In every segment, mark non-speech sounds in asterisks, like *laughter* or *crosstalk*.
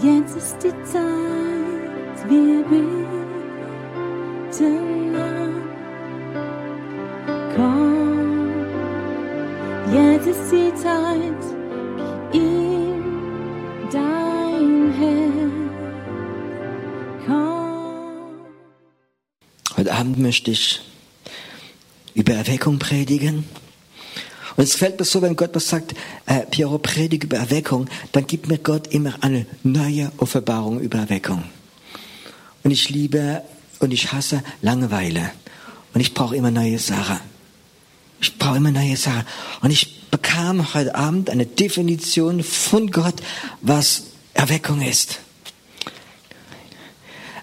Jetzt ist die Zeit, wir beten an. Komm, jetzt ist die Zeit, gib ihm dein Herz. Komm. Heute Abend möchte ich über Erweckung predigen. Und es gefällt mir so, wenn Gott was sagt, äh, Piero, predige über Erweckung, dann gibt mir Gott immer eine neue Offenbarung über Erweckung. Und ich liebe und ich hasse Langeweile. Und ich brauche immer neue Sachen. Ich brauche immer neue Sachen. Und ich bekam heute Abend eine Definition von Gott, was Erweckung ist.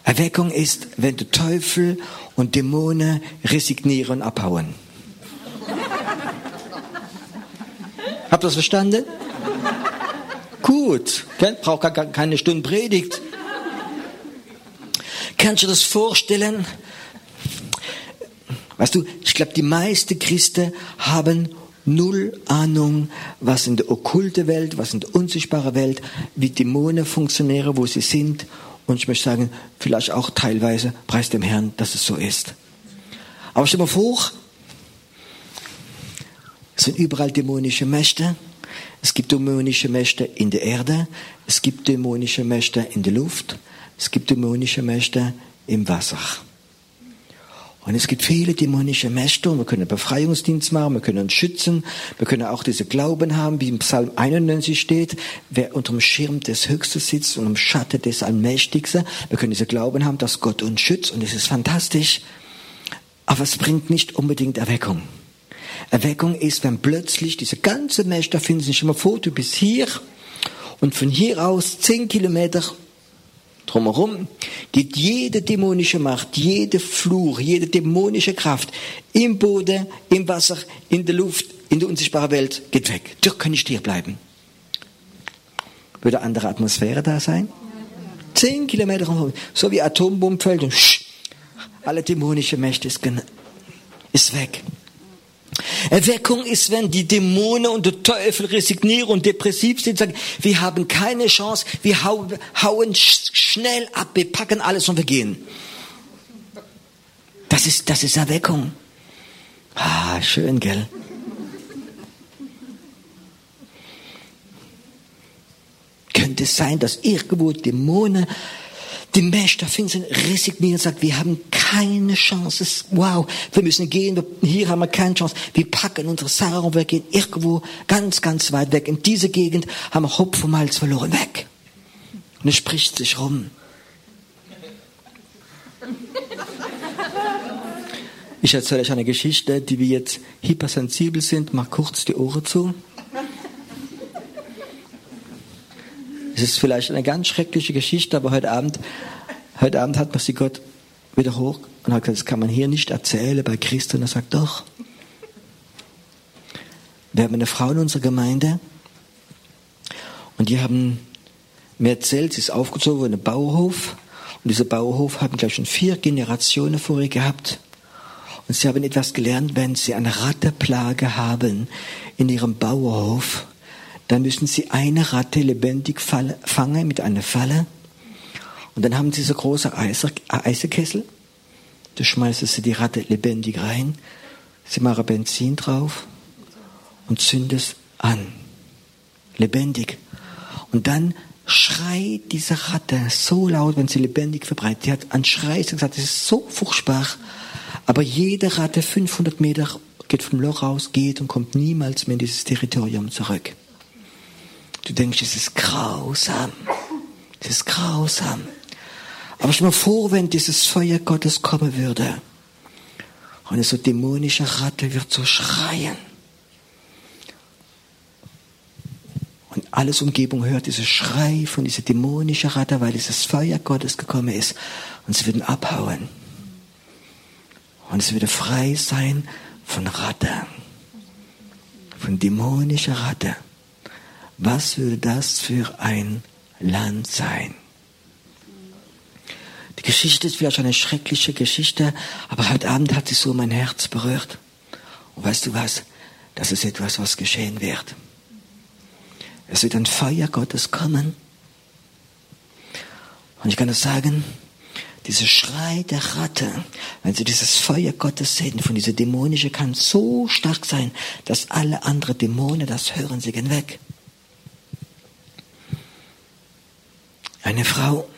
Erweckung ist, wenn der Teufel und Dämonen resignieren und abhauen. Habt ihr das verstanden? Gut, braucht gar keine Stunde Predigt. Kannst du das vorstellen? Weißt du, ich glaube, die meisten Christen haben null Ahnung, was in der okkulte Welt, was in der unsichtbaren Welt, wie Dämonen funktionieren, wo sie sind. Und ich möchte sagen, vielleicht auch teilweise, preis dem Herrn, dass es so ist. Aber stell mal vor, es sind überall dämonische Mächte. Es gibt dämonische Mächte in der Erde. Es gibt dämonische Mächte in der Luft. Es gibt dämonische Mächte im Wasser. Und es gibt viele dämonische Mächte und wir können Befreiungsdienst machen, wir können uns schützen, wir können auch diese Glauben haben, wie im Psalm 91 steht, wer unter dem Schirm des Höchsten sitzt und im Schatten des Allmächtigsten, wir können diese Glauben haben, dass Gott uns schützt und es ist fantastisch. Aber es bringt nicht unbedingt Erweckung. Erweckung ist, wenn plötzlich diese ganze Mächte finden sich immer vor, du bist hier und von hier aus zehn Kilometer drumherum geht jede dämonische Macht, jede Fluch, jede dämonische Kraft im Boden, im Wasser, in der Luft, in der unsichtbaren Welt geht weg. Doch kann ich hier bleiben. Würde andere Atmosphäre da sein? Zehn Kilometer drumherum, so wie Atombombenfeld und alle dämonische Mächte ist, ist weg. Erweckung ist, wenn die Dämonen und der Teufel resignieren und depressiv sind, sagen, wir haben keine Chance, wir hauen schnell ab, wir packen alles und wir gehen. Das ist, das ist Erweckung. Ah, schön, gell? Könnte es sein, dass irgendwo Dämonen die Mächte finden, resignieren und sagen, wir haben keine Chance. Wow, wir müssen gehen. Hier haben wir keine Chance. Wir packen unsere Sachen und wir gehen irgendwo ganz, ganz weit weg. In diese Gegend haben wir Hopf und Malz verloren. Weg. Und es spricht sich rum. Ich erzähle euch eine Geschichte, die wir jetzt hypersensibel sind. Mach kurz die Ohren zu. Es ist vielleicht eine ganz schreckliche Geschichte, aber heute Abend, heute Abend hat man sie Gott wieder hoch und hat gesagt, das kann man hier nicht erzählen bei Christen. Er sagt, doch. Wir haben eine Frau in unserer Gemeinde und die haben mir erzählt, sie ist aufgezogen in einem Bauhof und dieser Bauhof haben gleich schon vier Generationen vorher gehabt. Und sie haben etwas gelernt, wenn sie eine Ratteplage haben in ihrem Bauhof, dann müssen sie eine Ratte lebendig fangen mit einer Falle. Und dann haben sie so große Eisekessel. Da schmeißen sie die Ratte lebendig rein. Sie machen Benzin drauf und zünden es an. Lebendig. Und dann schreit diese Ratte so laut, wenn sie lebendig verbreitet. Die hat einen Schrei gesagt, das ist so furchtbar. Aber jede Ratte 500 Meter geht vom Loch raus, geht und kommt niemals mehr in dieses Territorium zurück. Du denkst, es ist grausam. Es ist grausam. Aber stell mal vor, wenn dieses Feuer Gottes kommen würde. Und so dämonische Ratte wird so schreien. Und alles Umgebung hört diese Schrei von dieser dämonischen Ratte, weil dieses Feuer Gottes gekommen ist. Und sie würden abhauen. Und es würde frei sein von Ratte. Von dämonischer Ratte. Was würde das für ein Land sein? Die Geschichte ist vielleicht eine schreckliche Geschichte, aber heute Abend hat sie so mein Herz berührt. Und weißt du was? Das ist etwas, was geschehen wird. Es wird ein Feuer Gottes kommen. Und ich kann das sagen, dieser Schrei der Ratte, wenn sie dieses Feuer Gottes sehen, von dieser dämonische kann so stark sein, dass alle anderen Dämonen das hören, sie gehen weg. Eine Frau,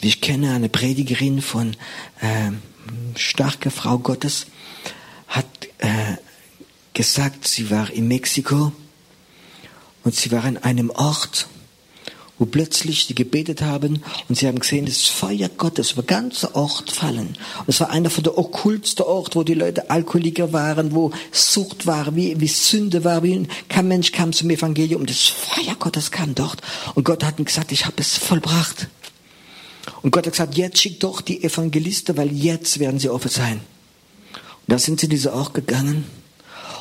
ich kenne, eine Predigerin von äh, starke Frau Gottes, hat äh, gesagt, sie war in Mexiko und sie war an einem Ort, wo plötzlich sie gebetet haben und sie haben gesehen, das Feuer Gottes über ganze Ort fallen. Und es war einer von der okkultsten Ort, wo die Leute Alkoholiker waren, wo Sucht war, wie, wie Sünde war, wie kein Mensch kam zum Evangelium das Feuer Gottes kam dort. Und Gott hat ihm gesagt, ich habe es vollbracht. Und Gott hat gesagt, jetzt schickt doch die Evangelisten, weil jetzt werden sie offen sein. Und da sind sie in diesen Ort gegangen.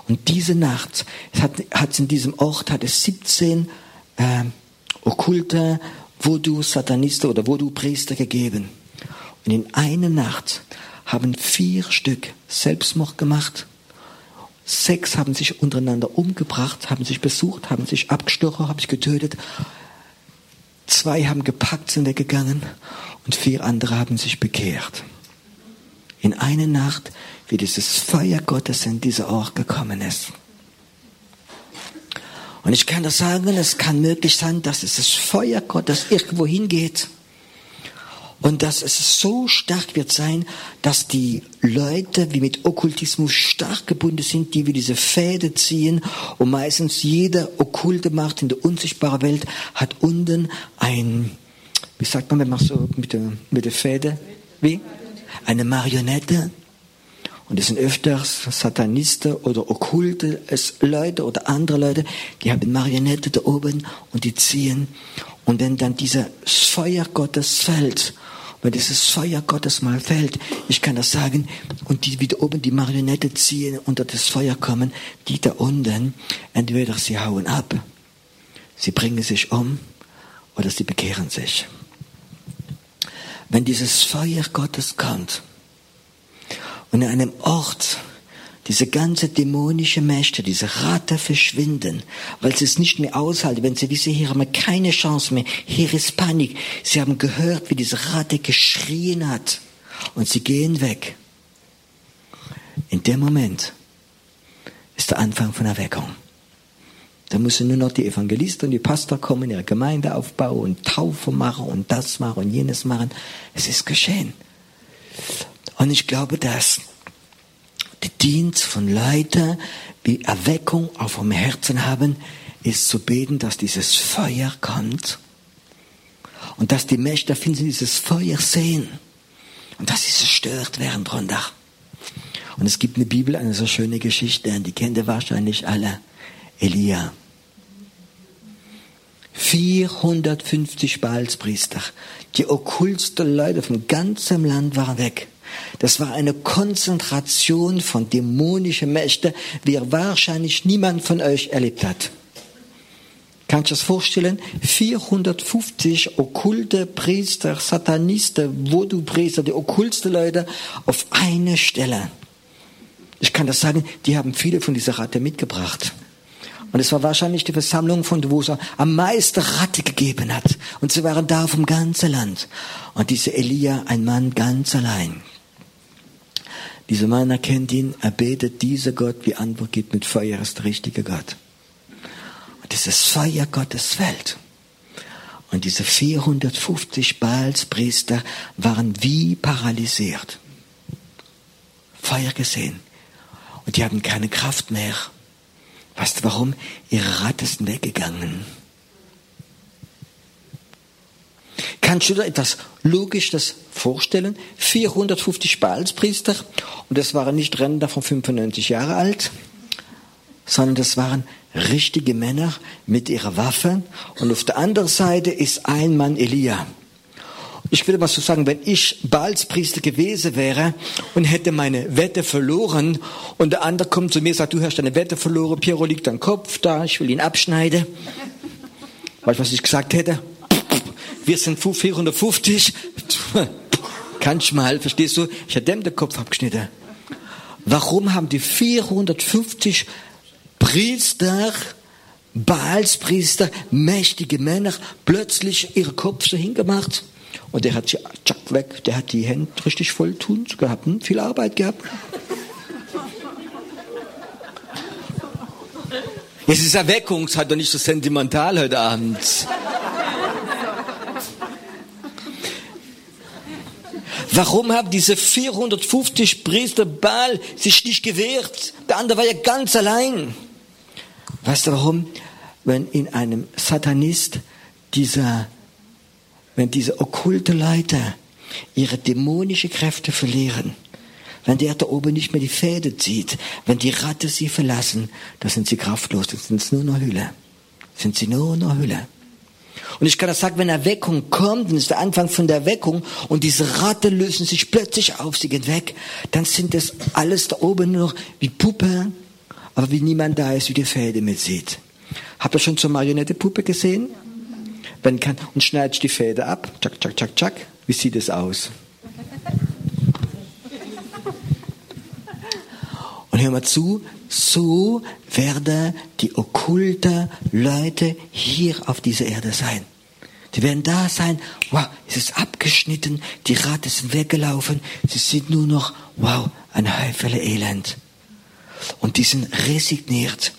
Und diese Nacht hat, hat in diesem Ort hat es 17 äh, okkulte Voodoo Satanisten oder Voodoo Priester gegeben. Und in einer Nacht haben vier Stück Selbstmord gemacht. Sechs haben sich untereinander umgebracht, haben sich besucht, haben sich abgestochen, haben sich getötet. Zwei haben gepackt, sind weggegangen und vier andere haben sich bekehrt. In einer Nacht, wie dieses Feuer Gottes in dieser Ort gekommen ist. Und ich kann das sagen, es kann möglich sein, dass es das Feuer Gottes irgendwo hingeht. Und dass es so stark wird sein, dass die Leute, wie mit Okkultismus stark gebunden sind, die wie diese Fäde ziehen. Und meistens jeder okkulte Macht in der unsichtbaren Welt hat unten ein, wie sagt man, wenn man so mit der, mit der Fäde, wie? Eine Marionette und es sind öfters Satanisten oder okkulte Leute oder andere Leute, die haben Marionette da oben und die ziehen. Und wenn dann dieser Feuer Gottes fällt, wenn dieses Feuer Gottes mal fällt, ich kann das sagen, und die wieder oben die Marionette ziehen, unter das Feuer kommen, die da unten, entweder sie hauen ab, sie bringen sich um, oder sie bekehren sich. Wenn dieses Feuer Gottes kommt, und in einem Ort diese ganze dämonische Mächte, diese Ratte verschwinden, weil sie es nicht mehr aushalten, wenn sie wissen, hier haben wir keine Chance mehr, hier ist Panik. Sie haben gehört, wie diese Ratte geschrien hat und sie gehen weg. In dem Moment ist der Anfang von Erweckung. Da müssen nur noch die Evangelisten und die Pastor kommen, ihre Gemeinde aufbauen und Taufe machen und das machen und jenes machen. Es ist geschehen. Und ich glaube, dass der Dienst von Leuten, die Erweckung auf dem Herzen haben, ist zu beten, dass dieses Feuer kommt und dass die Mächte finden, dieses Feuer sehen und dass sie zerstört werden drunter. Und es gibt in der Bibel eine so schöne Geschichte, die kennt ihr wahrscheinlich alle. Elia. 450 Baalspriester, die okkultsten Leute vom ganzen Land waren weg. Das war eine Konzentration von dämonischen Mächten, wie wahrscheinlich niemand von euch erlebt hat. Kannst du das vorstellen? 450 okkulte Priester, Satanisten, Voodoo-Priester, die okkultsten Leute auf eine Stelle. Ich kann das sagen, die haben viele von dieser Ratte mitgebracht. Und es war wahrscheinlich die Versammlung von wo es am meisten Ratte gegeben hat. Und sie waren da vom ganzen Land. Und diese Elia, ein Mann ganz allein. Dieser Mann erkennt ihn, er betet, dieser Gott, wie Antwort gibt mit Feuer, ist der richtige Gott. Und dieses Feuer Gottes fällt. Und diese 450 Baalspriester waren wie paralysiert. Feuer gesehen. Und die haben keine Kraft mehr. Weißt du warum? Ihre Ratte ist weggegangen. Kannst du dir etwas logisch das vorstellen? 450 Baalspriester und das waren nicht Rentner von 95 Jahre alt, sondern das waren richtige Männer mit ihrer Waffe und auf der anderen Seite ist ein Mann Elia. Ich würde mal so sagen, wenn ich Baalspriester gewesen wäre und hätte meine Wette verloren und der andere kommt zu mir und sagt, du hast deine Wette verloren, Piero liegt dein Kopf da, ich will ihn abschneiden. Weißt du, was ich gesagt hätte? Wir sind 450. Kannst du mal, verstehst du? Ich hätte dem den Kopf abgeschnitten. Warum haben die 450 Priester Baalspriester, mächtige Männer, plötzlich ihre Kopf so hingemacht. Und der hat sie, tschack, weg, der hat die Hände richtig voll tun gehabt, hm? viel Arbeit gehabt. Es ist Erweckung, hat doch nicht so sentimental heute Abend. Warum haben diese 450 Priester Baal sich nicht gewehrt? Der andere war ja ganz allein. Weißt du warum? Wenn in einem Satanist dieser, wenn diese okkulte Leiter ihre dämonische Kräfte verlieren, wenn der da oben nicht mehr die Fäde zieht, wenn die Ratte sie verlassen, dann sind sie kraftlos, dann sind sie nur noch Hülle. Sind sie nur noch Hülle. Und ich kann das sagen, wenn Erweckung kommt, dann ist der Anfang von der Erweckung und diese Ratte lösen sich plötzlich auf, sie gehen weg, dann sind das alles da oben nur noch wie Puppe, aber wie niemand da ist, wie die Fäde mitsieht. Habt ihr schon so Marionette-Puppe gesehen? Wenn kann, und schneidet die Fäde ab, tschak, tschak, tschak, tschak. Wie sieht es aus? Und hör mal zu, so werden die okkulte Leute hier auf dieser Erde sein. Die werden da sein, wow, es ist abgeschnitten, die Ratte ist weggelaufen, sie sind nur noch, wow, ein Häufele Elend. Und die sind resigniert.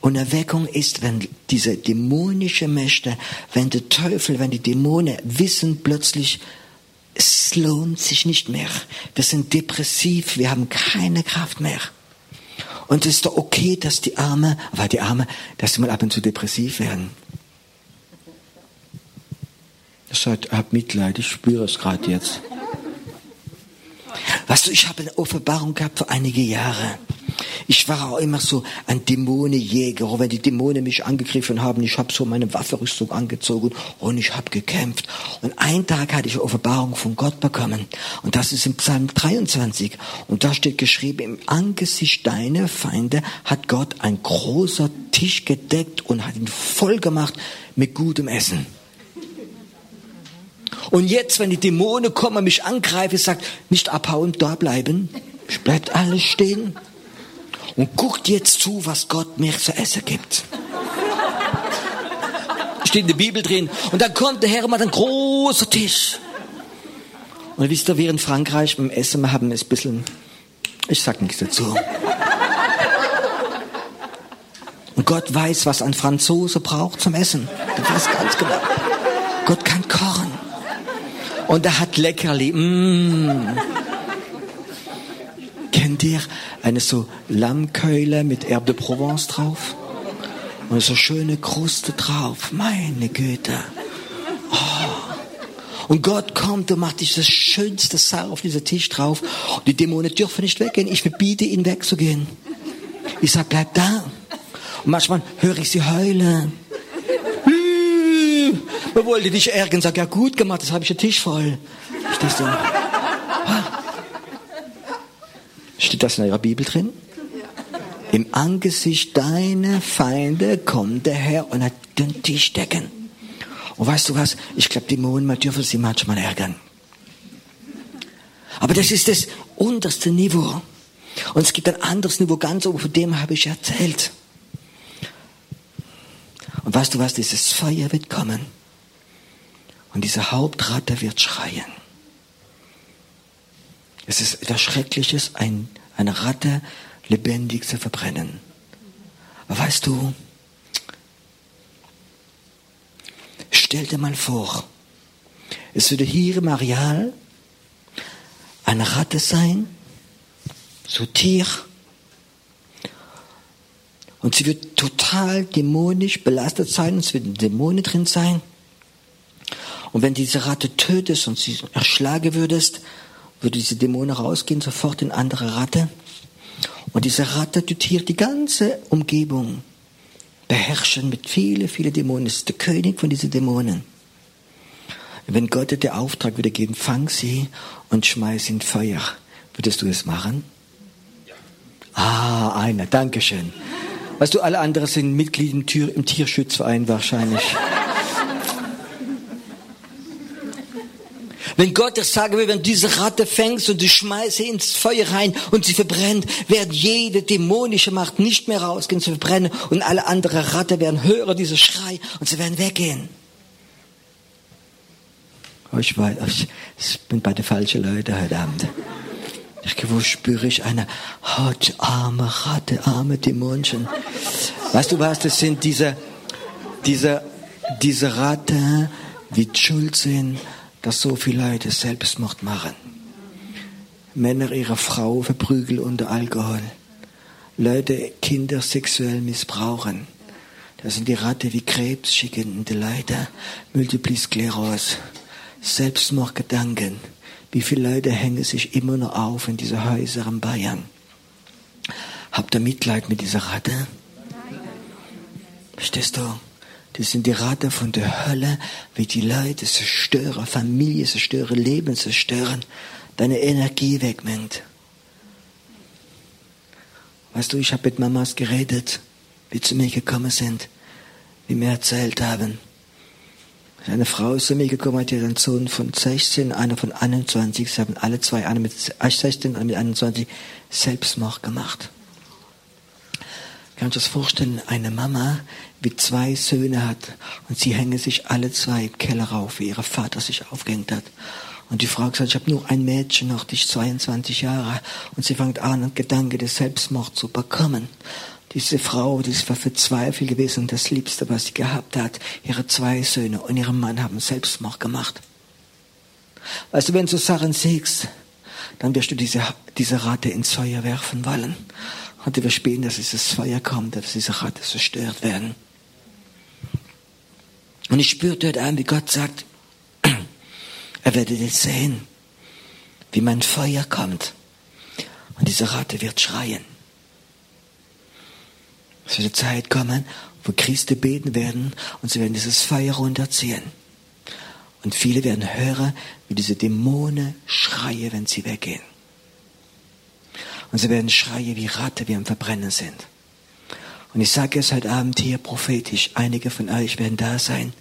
Und Erweckung ist, wenn diese dämonische Mächte, wenn der Teufel, wenn die Dämonen wissen plötzlich, es lohnt sich nicht mehr. Wir sind depressiv, wir haben keine Kraft mehr. Und es ist doch okay, dass die Arme, weil die Arme, dass sie mal ab und zu depressiv werden. Ich sage, hab Mitleid, ich spüre es gerade jetzt. Weißt du, ich habe eine Offenbarung gehabt vor einige Jahre. Ich war auch immer so ein Dämonenjäger. Wenn die Dämonen mich angegriffen haben, ich habe so meine Waffenrüstung angezogen und ich habe gekämpft. Und einen Tag hatte ich Offenbarung von Gott bekommen. Und das ist im Psalm 23. Und da steht geschrieben, im Angesicht deiner Feinde hat Gott ein großer Tisch gedeckt und hat ihn voll gemacht mit gutem Essen. Und jetzt, wenn die Dämonen kommen und mich angreifen, sagt, nicht abhauen, da bleiben. Bleibt alles stehen und guckt jetzt zu, was Gott mir zu essen gibt. Steht in der Bibel drin. Und dann kommt der Herr und hat einen großen Tisch. Und wisst ihr, wir in Frankreich beim Essen wir haben es ein bisschen, ich sag nichts dazu. Und Gott weiß, was ein Franzose braucht zum Essen. Der weiß ganz genau. Gott kann kochen. Und er hat Leckerli. Mmh. Kennt ihr eine so Lammkeule mit Herbe de Provence drauf? Und so schöne Kruste drauf. Meine Güte. Oh. Und Gott kommt und macht das schönste Sau auf diesen Tisch drauf. Und die Dämonen dürfen nicht weggehen. Ich verbiete ihnen wegzugehen. Ich sag, bleib da. Und manchmal höre ich sie heulen. Man wollte dich ärgern, sag, ja gut gemacht, das habe ich den Tisch voll. Ich dachte so, Steht das in eurer Bibel drin? Im Angesicht deiner Feinde kommt der Herr und hat den Tisch decken. Und weißt du was? Ich glaube, Dämonen, man dürfen sie manchmal ärgern. Aber das ist das unterste Niveau. Und es gibt ein anderes Niveau, ganz oben, von dem habe ich erzählt. Und weißt du was? Dieses Feuer wird kommen. Und diese Hauptratte wird schreien. Es ist etwas Schreckliches, ein, eine Ratte lebendig zu verbrennen. Aber weißt du, stell dir mal vor, es würde hier im Areal eine Ratte sein, so Tier, und sie wird total dämonisch belastet sein, es wird Dämonen drin sein. Und wenn diese Ratte tötest und sie erschlagen würdest, würde diese Dämonen rausgehen, sofort in andere Ratte. Und diese Ratte tutiert die ganze Umgebung, beherrschen mit viele, viele Dämonen. Das ist der König von diesen Dämonen. Wenn Gott dir den Auftrag würde geben, fang sie und schmeiß in Feuer. Würdest du es machen? Ja. Ah, einer, Dankeschön. Weißt du, alle anderen sind Mitglied im, Tür, im Tierschutzverein wahrscheinlich. *laughs* Wenn Gott dir sagen will, wenn du diese Ratte fängst und du schmeißt sie ins Feuer rein und sie verbrennt, wird jede dämonische Macht nicht mehr rausgehen zu verbrennen und alle anderen Ratte werden hören diese Schrei und sie werden weggehen. Oh, ich, weiß, ich, ich bin bei den falschen Leuten heute Abend. Ich, wo spüre ich eine Haut, arme Ratte, arme Dämonchen. Weißt du was, das sind diese, diese, diese Ratte, die schuld sind, dass so viele Leute Selbstmord machen. Männer ihre Frau verprügeln unter Alkohol. Leute Kinder sexuell missbrauchen. Das sind die Ratte wie Krebs schickende Leute, Multiple Sklerose, Selbstmordgedanken. Wie viele Leute hängen sich immer noch auf in diese Häuser in Bayern? Habt ihr Mitleid mit dieser Ratte? Verstehst du? Das sind die Ratte von der Hölle, wie die Leute zerstören, Familie zerstören, Leben zerstören, deine Energie wegnimmt. Weißt du, ich habe mit Mamas geredet, wie zu mir gekommen sind, wie mir erzählt haben. Eine Frau ist zu mir gekommen, hat ihren Sohn von 16, einer von 21, sie haben alle zwei, einer mit 16 und mit 21, Selbstmord gemacht. Kannst du das vorstellen, eine Mama, wie zwei Söhne hat und sie hängen sich alle zwei im Keller rauf, wie ihr Vater sich aufgehängt hat. Und die Frau gesagt, ich habe nur ein Mädchen noch, die ist 22 Jahre und sie fängt an, einen Gedanke des Selbstmords zu bekommen. Diese Frau, die war verzweifelt gewesen das Liebste, was sie gehabt hat, ihre zwei Söhne und ihren Mann haben Selbstmord gemacht. Weißt du, wenn du Sachen siehst, dann wirst du diese, diese Ratte ins Feuer werfen wollen. Und wirst später, dass dieses Feuer kommt, dass diese Ratte zerstört werden. Und ich spürte heute Abend, wie Gott sagt, *clears throat* er werdet jetzt sehen, wie mein Feuer kommt. Und diese Ratte wird schreien. Es wird eine Zeit kommen, wo Christen beten werden und sie werden dieses Feuer runterziehen. Und viele werden hören, wie diese Dämonen schreien, wenn sie weggehen. Und sie werden schreien wie Ratte, wie am Verbrennen sind. Und ich sage es heute Abend hier prophetisch, einige von euch werden da sein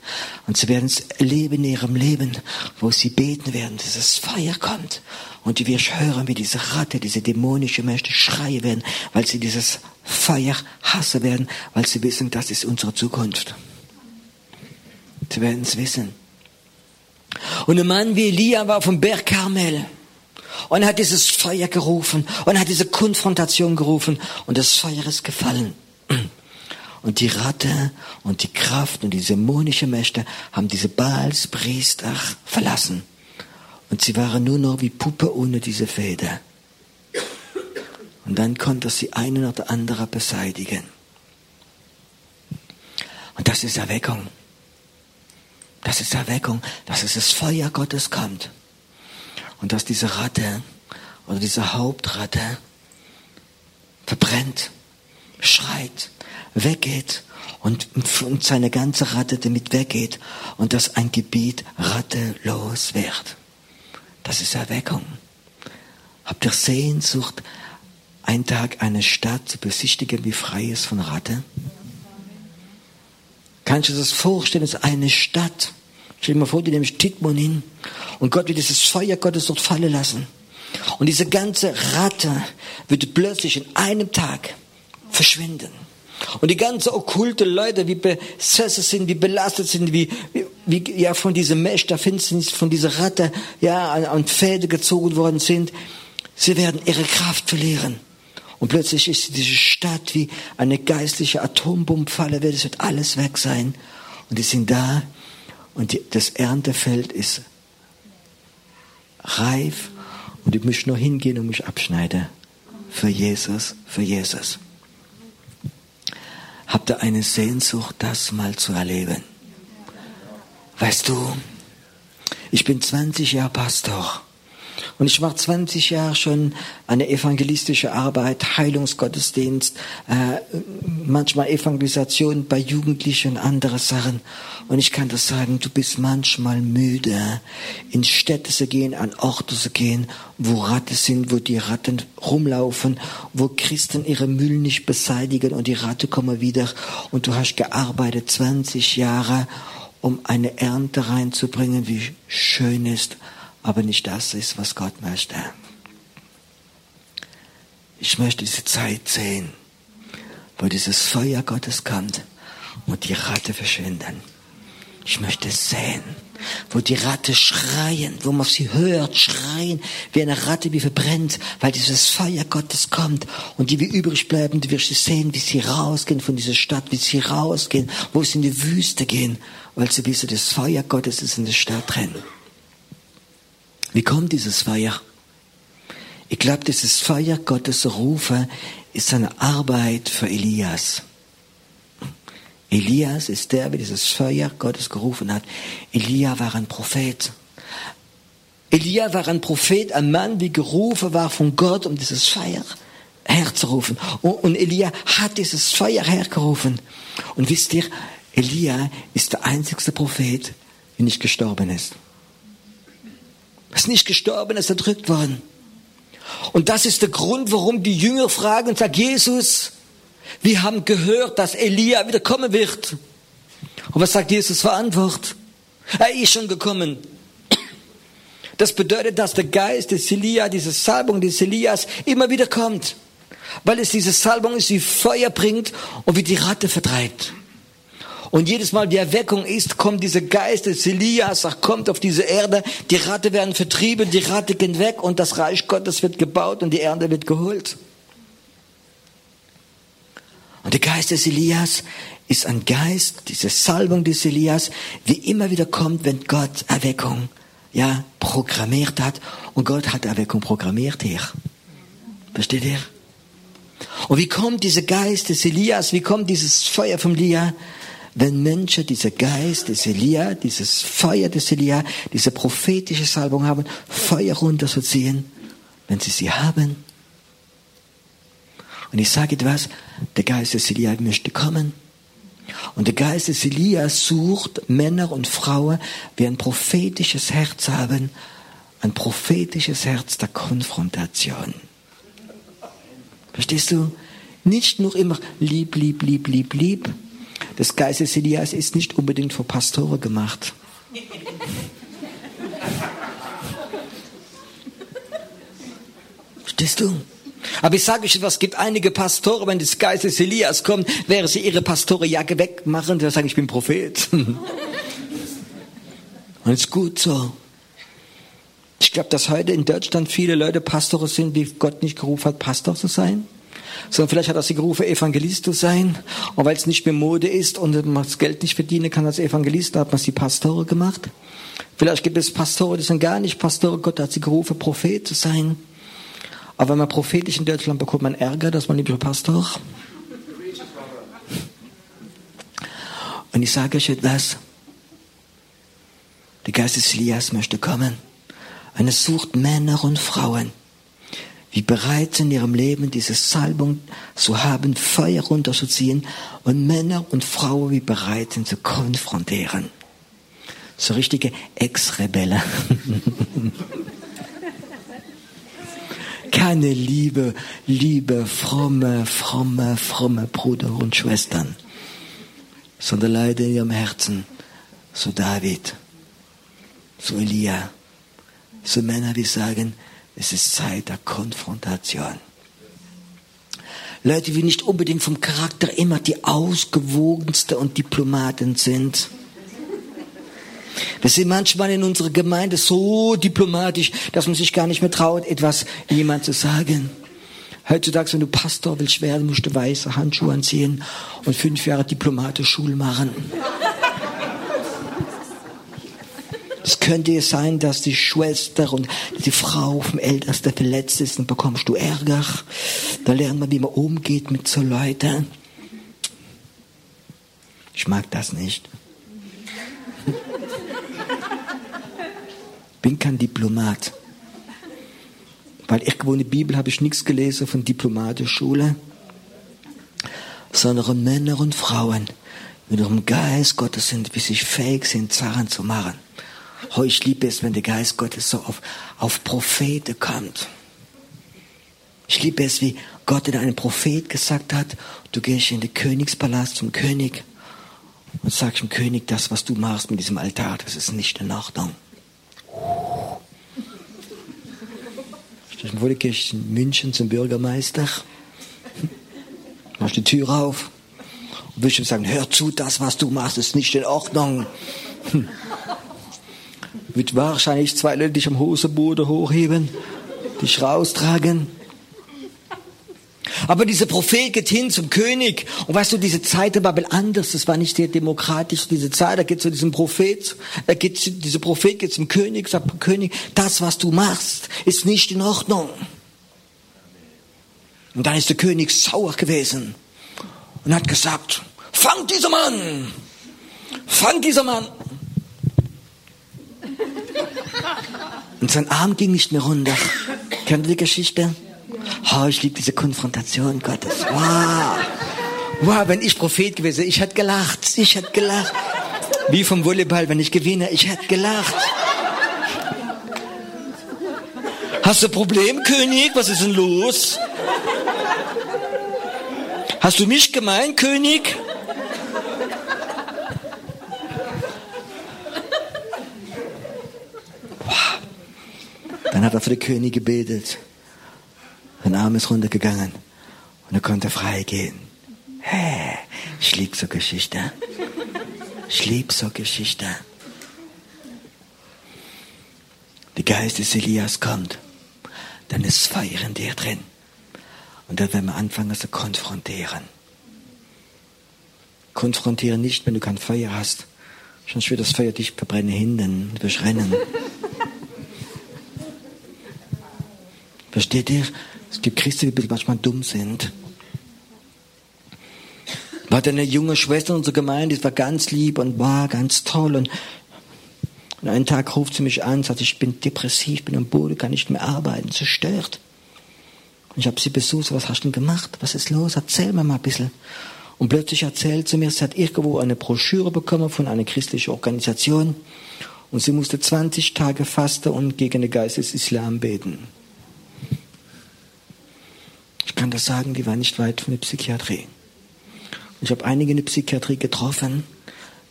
und sie werden es erleben in ihrem Leben, wo sie beten werden, dass das Feuer kommt und wirst hören, wie diese Ratte, diese dämonische Mächte schreien werden, weil sie dieses Feuer hassen werden, weil sie wissen, das ist unsere Zukunft. Sie werden es wissen. Und ein Mann wie Elia war vom Berg Karmel und hat dieses Feuer gerufen und hat diese Konfrontation gerufen und das Feuer ist gefallen. *clears throat* Und die Ratte und die Kraft und die dämonische Mächte haben diese Baalspriester verlassen. Und sie waren nur noch wie Puppe ohne diese Feder. Und dann konnte sie einen oder andere beseitigen. Und das ist Erweckung. Das ist Erweckung, dass es das Feuer Gottes kommt. Und dass diese Ratte oder diese Hauptratte verbrennt schreit, weggeht und, und seine ganze Ratte damit weggeht und dass ein Gebiet rattelos wird. Das ist Erweckung. Habt ihr Sehnsucht, einen Tag eine Stadt zu besichtigen, wie frei ist von Ratte? Kannst du dir das vorstellen, ist eine Stadt. Stell dir mal vor, du nimmst Titmon hin und Gott wird dieses Feuer Gottes dort fallen lassen. Und diese ganze Ratte wird plötzlich in einem Tag verschwinden. Und die ganze okkulte Leute, wie besessen sind, wie belastet sind, wie, wie ja von diesem Mesh der Finsternis, von dieser Ratte, ja, an, an Fäden gezogen worden sind, sie werden ihre Kraft verlieren. Und plötzlich ist diese Stadt wie eine geistliche Atombombenfalle, es wird alles weg sein. Und die sind da und die, das Erntefeld ist reif und ich muss nur hingehen und mich abschneiden. Für Jesus, für Jesus. Habt ihr eine Sehnsucht, das mal zu erleben? Weißt du, ich bin 20 Jahre Pastor. Und ich mache 20 Jahre schon eine evangelistische Arbeit, Heilungsgottesdienst, äh, manchmal Evangelisation bei Jugendlichen und andere Sachen. Und ich kann das sagen, du bist manchmal müde, in Städte zu gehen, an Orte zu gehen, wo Ratten sind, wo die Ratten rumlaufen, wo Christen ihre Müll nicht beseitigen und die Ratte kommen wieder. Und du hast gearbeitet 20 Jahre, um eine Ernte reinzubringen, wie schön ist, aber nicht das ist, was Gott möchte. Ich möchte diese Zeit sehen, wo dieses Feuer Gottes kommt und die Ratte verschwinden. Ich möchte sehen, wo die Ratte schreien, wo man sie hört, schreien, wie eine Ratte, wie verbrennt, weil dieses Feuer Gottes kommt. Und die, wie übrig bleiben, du wirst sie sehen, wie sie rausgehen von dieser Stadt, wie sie rausgehen, wo sie in die Wüste gehen, weil sie wissen, das Feuer Gottes ist in der Stadt drin. Wie kommt dieses Feuer? Ich glaube, dieses Feuer Gottes Rufe ist eine Arbeit für Elias. Elias ist der, der dieses Feuer Gottes gerufen hat. Elia war ein Prophet. Elia war ein Prophet, ein Mann, wie gerufen war von Gott, um dieses Feuer herzurufen. Und Elia hat dieses Feuer hergerufen. Und wisst ihr, Elia ist der einzigste Prophet, der nicht gestorben ist. Ist nicht gestorben, ist erdrückt worden. Und das ist der Grund, warum die Jünger fragen und sagen, Jesus, wir haben gehört, dass Elia wieder kommen wird. Und was sagt Jesus für Antwort? Er ist schon gekommen. Das bedeutet, dass der Geist des Elia, diese Salbung des Elias immer wieder kommt. Weil es diese Salbung ist, die Feuer bringt und wie die Ratte vertreibt. Und jedes Mal die Erweckung ist, kommt dieser Geist des Elias, kommt auf diese Erde, die Ratte werden vertrieben, die Ratte gehen weg und das Reich Gottes wird gebaut und die Erde wird geholt. Und der Geist des Elias ist ein Geist, diese Salbung des Elias, wie immer wieder kommt, wenn Gott Erweckung, ja, programmiert hat. Und Gott hat Erweckung programmiert hier. Versteht ihr? Und wie kommt dieser Geist des Elias, wie kommt dieses Feuer vom Elia? Wenn Menschen dieser Geist des Elia, dieses Feuer des Elia, diese prophetische Salbung haben, Feuer runterzuziehen, wenn sie sie haben, und ich sage etwas, der Geist des Elia möchte kommen. Und der Geist des Elia sucht Männer und Frauen, die ein prophetisches Herz haben, ein prophetisches Herz der Konfrontation. Verstehst du? Nicht nur immer lieb, lieb, lieb, lieb, lieb. Des Elias ist nicht unbedingt für Pastoren gemacht. Verstehst du? Aber ich sage euch etwas, es gibt einige Pastoren, wenn des Geistes Elias kommt, wäre sie ihre Pastorenjacke wegmachen, die sagen, ich bin Prophet. *laughs* Und ist gut so. Ich glaube, dass heute in Deutschland viele Leute Pastore sind, wie Gott nicht gerufen hat, Pastor zu sein. Sondern vielleicht hat er sie gerufen, Evangelist zu sein. Und weil es nicht mehr Mode ist und man das Geld nicht verdienen kann als Evangelist, da hat man sie Pastore gemacht. Vielleicht gibt es Pastoren, die sind gar nicht Pastore. Gott hat sie gerufen, Prophet zu sein. Aber wenn man prophetisch in Deutschland bekommt man Ärger, dass man lieber Pastor. Und ich sage euch etwas. Der Geist des Elias möchte kommen. Und es sucht Männer und Frauen, die bereit sind, in ihrem Leben diese Salbung zu haben, Feuer runterzuziehen und Männer und Frauen, die bereit sind zu konfrontieren. So richtige Ex-Rebelle. keine liebe, liebe, fromme, fromme, fromme Brüder und Schwestern, sondern leider in ihrem Herzen, so David, so Elia, so Männer, die sagen, es ist Zeit der Konfrontation. Leute, die nicht unbedingt vom Charakter immer die ausgewogenste und Diplomaten sind, wir sind manchmal in unserer Gemeinde so diplomatisch, dass man sich gar nicht mehr traut, etwas jemand zu sagen. Heutzutage, wenn du Pastor willst werden, musst du weiße Handschuhe anziehen und fünf Jahre diplomatisch Schule machen. Es könnte sein, dass die Schwester und die Frau vom Ältesten verletzt ist und bekommst du Ärger. Da lernt man, wie man umgeht mit so Leuten. Ich mag das nicht. *laughs* bin kein Diplomat. Weil irgendwo in der Bibel habe ich nichts gelesen von Diplomatenschule, sondern Männer und Frauen, die mit dem Geist Gottes sind, wie sie fähig sind, Sachen zu machen. Oh, ich liebe es, wenn der Geist Gottes so auf, auf Propheten kommt. Ich liebe es, wie Gott in einem Prophet gesagt hat, du gehst in den Königspalast zum König und sagst dem König, das, was du machst mit diesem Altar, das ist nicht in Ordnung. Vor, du gehst in München zum Bürgermeister, machst die Tür auf und willst ihm sagen, hör zu, das, was du machst, ist nicht in Ordnung. Wird wahrscheinlich zwei Leute dich am Hoseboden hochheben, dich raustragen. Aber dieser Prophet geht hin zum König. Und weißt du, diese Zeit war anders. Das war nicht sehr demokratisch, diese Zeit. Da geht zu diesem Prophet. Er geht, dieser Prophet geht zum König, sagt, König, das, was du machst, ist nicht in Ordnung. Und dann ist der König sauer gewesen und hat gesagt, fang dieser Mann! Fang dieser Mann! Und sein Arm ging nicht mehr runter. Kennt ihr die Geschichte? Oh, ich liebe diese Konfrontation Gottes. Wow. Wow, wenn ich Prophet gewesen wäre, ich hätte gelacht. Ich hätte gelacht. Wie vom Volleyball, wenn ich gewinne, ich hätte gelacht. Hast du ein Problem, König? Was ist denn los? Hast du mich gemeint, König? Dann hat er für den König gebetet. Sein Arm ist runtergegangen und er konnte frei gehen. Hey, ich lieb so Geschichte. Ich lieb so Geschichte. Der Geist des Elias kommt, dann ist Feuer in dir drin. Und dann werden wir anfangen zu konfrontieren. Konfrontieren nicht, wenn du kein Feuer hast. Sonst wird das Feuer dich verbrennen, hindern, durchrennen. Versteht ihr? Es gibt Christen, die manchmal dumm sind. War eine junge Schwester in unserer Gemeinde, die war ganz lieb und war ganz toll. Und, und einen Tag ruft sie mich an und sagt, ich bin depressiv, bin am Boden, kann nicht mehr arbeiten, zerstört. Und ich habe sie besucht, was hast du denn gemacht? Was ist los? Erzähl mir mal ein bisschen. Und plötzlich erzählt sie mir, sie hat irgendwo eine Broschüre bekommen von einer christlichen Organisation und sie musste 20 Tage fasten und gegen den Geist des Islam beten. Kann das sagen, die war nicht weit von der Psychiatrie. Und ich habe einige in der Psychiatrie getroffen,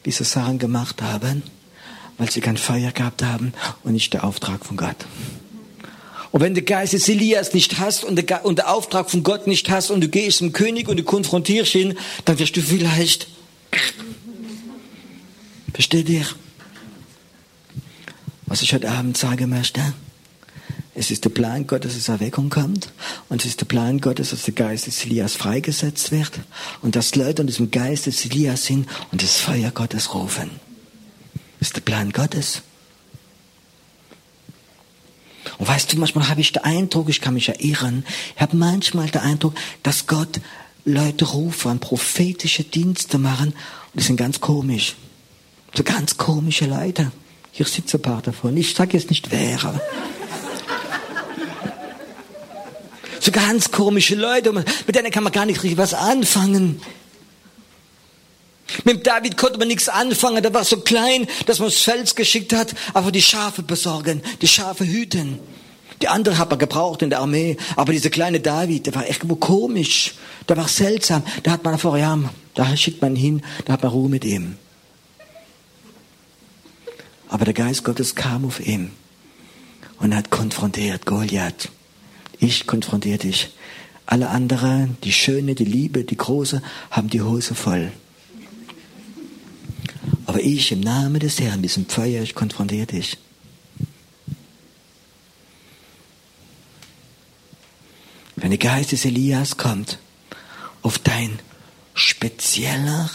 die so Sachen gemacht haben, weil sie kein Feuer gehabt haben und nicht der Auftrag von Gott. Und wenn du Geist des Elias nicht hast und der, und der Auftrag von Gott nicht hast und du gehst zum König und du konfrontierst ihn, dann wirst du vielleicht. Versteht ihr? Was ich heute Abend sagen möchte? Es ist der Plan Gottes, dass Erweckung kommt. Und es ist der Plan Gottes, dass der Geist des Elias freigesetzt wird. Und dass Leute an diesem Geist des Elias sind und das Feuer Gottes rufen. Das ist der Plan Gottes. Und weißt du, manchmal habe ich den Eindruck, ich kann mich erinnern, ich habe manchmal den Eindruck, dass Gott Leute rufen, prophetische Dienste machen. Und die sind ganz komisch. So ganz komische Leute. Hier sitzen ein paar davon. Ich sage jetzt nicht wer, aber So ganz komische Leute, mit denen kann man gar nicht richtig was anfangen. Mit David konnte man nichts anfangen, der war so klein, dass man das Fels geschickt hat, aber die Schafe besorgen, die Schafe hüten. Die andere hat man gebraucht in der Armee, aber dieser kleine David, der war echt komisch, der war seltsam. Da hat man vor, ja, da schickt man ihn hin, da hat man Ruhe mit ihm. Aber der Geist Gottes kam auf ihn und hat konfrontiert Goliath. Ich konfrontiere dich. Alle anderen, die Schöne, die Liebe, die Große, haben die Hose voll. Aber ich im Namen des Herrn, diesem Feuer, ich konfrontiere dich. Wenn der Geist des Elias kommt, auf dein spezieller,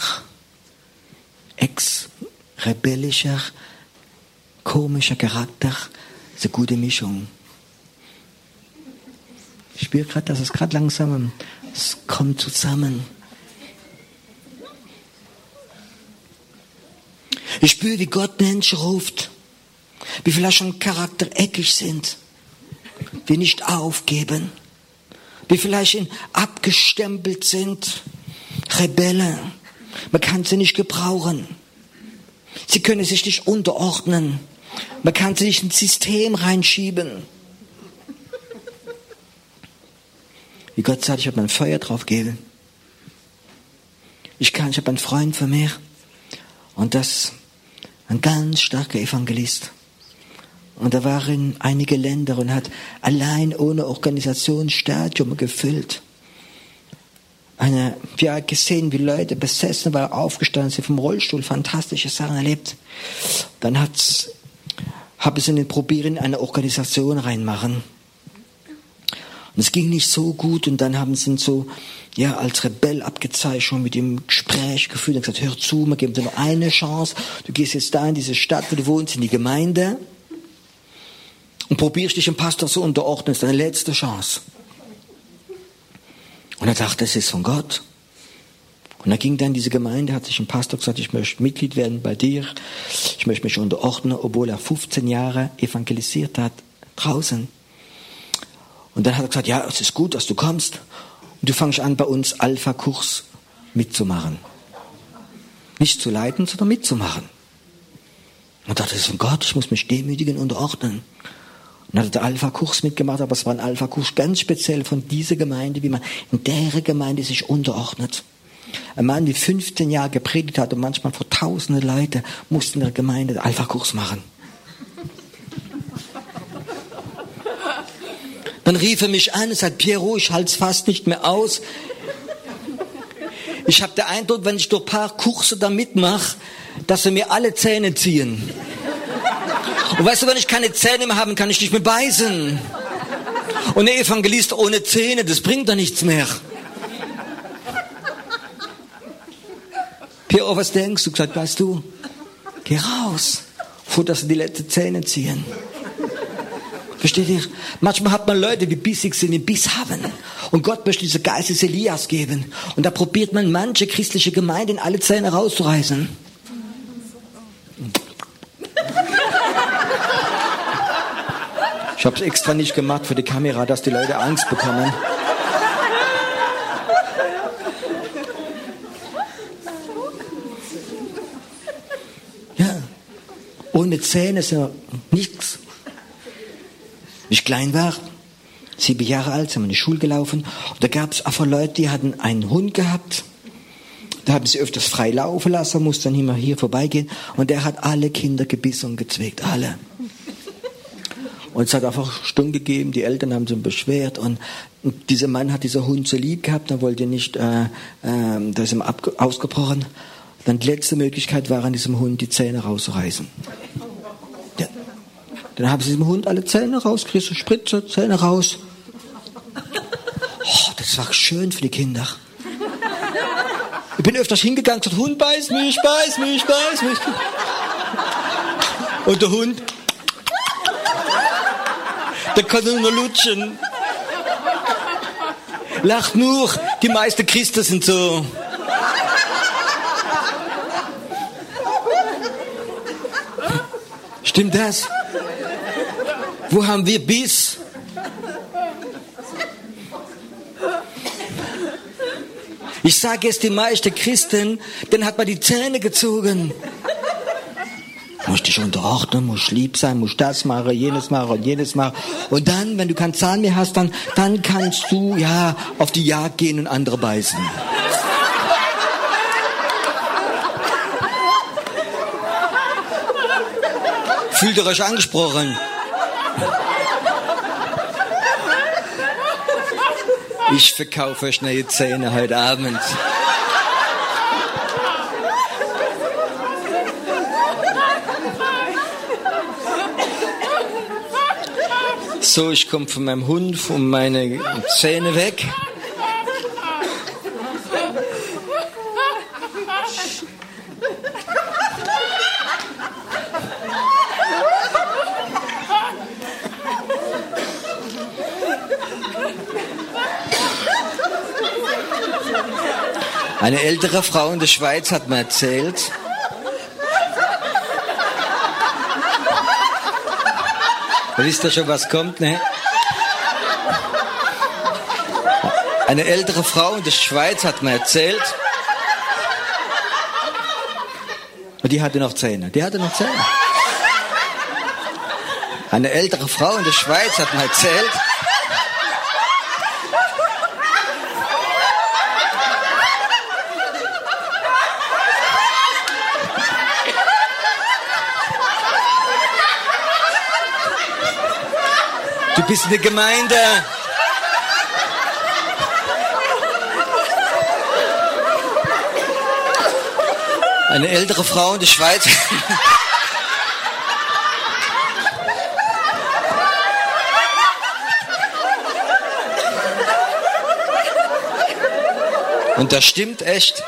ex-rebellischer, komischer Charakter, ist eine gute Mischung. Ich spüre gerade, dass es gerade langsam, es kommt zusammen. Ich spüre, wie Gott Menschen ruft, wie vielleicht schon charaktereckig sind, wie nicht aufgeben, wie vielleicht in abgestempelt sind, Rebellen. Man kann sie nicht gebrauchen. Sie können sich nicht unterordnen. Man kann sie nicht ins System reinschieben. Wie Gott sagt, ich habe mein Feuer drauf gegeben. Ich kann, ich habe einen Freund von mir und das ein ganz starker Evangelist. Und da waren einige Länder und hat allein ohne Organisation Stadium gefüllt. Eine, wir haben gesehen, wie Leute besessen waren, aufgestanden sind vom Rollstuhl, fantastische Sachen erlebt. Dann hat's, habe ich ihnen probieren, eine Organisation reinmachen. Und es ging nicht so gut und dann haben sie ihn so, ja, als Rebell abgezeigt, schon mit ihm Gespräch geführt und gesagt, hör zu, wir geben dir nur eine Chance. Du gehst jetzt da in diese Stadt, wo du wohnst, in die Gemeinde und probierst dich dem Pastor zu unterordnen. Das ist deine letzte Chance. Und er dachte, es ist von Gott. Und er ging dann in diese Gemeinde, hat sich ein Pastor gesagt, ich möchte Mitglied werden bei dir. Ich möchte mich unterordnen, obwohl er 15 Jahre evangelisiert hat, draußen. Und dann hat er gesagt, ja, es ist gut, dass du kommst. Und du fängst an, bei uns Alpha-Kurs mitzumachen. Nicht zu leiten, sondern mitzumachen. Und dachte, ist von Gott, ich muss mich demütigen, unterordnen. Und hat der Alpha-Kurs mitgemacht, aber es war ein Alpha-Kurs ganz speziell von dieser Gemeinde, wie man in der Gemeinde sich unterordnet. Ein Mann, der 15 Jahre gepredigt hat und manchmal vor tausende Leute mussten in der Gemeinde den Alpha-Kurs machen. Dann rief er mich an und sagte, Piero, ich halte es fast nicht mehr aus. Ich habe den Eindruck, wenn ich durch ein paar Kurse da mitmache, dass sie mir alle Zähne ziehen. Und weißt du, wenn ich keine Zähne mehr habe, kann ich nicht mehr beißen. Und der Evangelist ohne Zähne, das bringt doch nichts mehr. Piero, was denkst du? Gesagt, weißt du, geh raus, vor dass sie die letzten Zähne ziehen. Versteht ihr? Manchmal hat man Leute, die bissig sind, die Biss haben. Und Gott möchte diese Geist des Elias geben. Und da probiert man manche christliche Gemeinden alle Zähne rauszureißen. Ich habe es extra nicht gemacht für die Kamera, dass die Leute Angst bekommen. Ja, ohne Zähne ist ja nichts. Klein war, sieben Jahre alt, sind wir in die Schule gelaufen. Und da gab es einfach Leute, die hatten einen Hund gehabt. Da haben sie öfters frei laufen lassen, musste dann immer hier vorbeigehen. Und der hat alle Kinder gebissen und gezwickt, alle. Und es hat einfach Stunden gegeben, die Eltern haben sich beschwert und, dieser Mann hat dieser Hund so lieb gehabt, er wollte nicht, äh, äh, da ist ihm ausgebrochen. Dann die letzte Möglichkeit war, an diesem Hund die Zähne rauszureißen. Dann haben sie diesem Hund alle Zähne rausgerissen, Spritze, Zähne raus. Oh, das war schön für die Kinder. Ich bin öfters hingegangen gesagt, Hund beiß mich, beiß mich, beiß mich. Und der Hund, der kann nur lutschen. Lacht nur, die meisten Christen sind so. Stimmt das? Wo haben wir Biss? Ich sage es die meisten Christen, dann hat man die Zähne gezogen. Muss dich unterordnen, muss lieb sein, muss das machen, jenes machen und jenes machen. Und dann, wenn du keinen Zahn mehr hast, dann, dann kannst du, ja, auf die Jagd gehen und andere beißen. Fühlt ihr euch angesprochen? Ich verkaufe euch neue Zähne heute Abend. So, ich komme von meinem Hund, von meine Zähne weg. Eine ältere Frau in der Schweiz hat mir erzählt, Wisst ihr schon, was kommt, ne? Eine ältere Frau in der Schweiz hat mir erzählt, und die hatte noch Zähne. Die hatte noch Zähne. Eine ältere Frau in der Schweiz hat mir erzählt, bist in der Gemeinde. Eine ältere Frau in der Schweiz. Und das stimmt echt.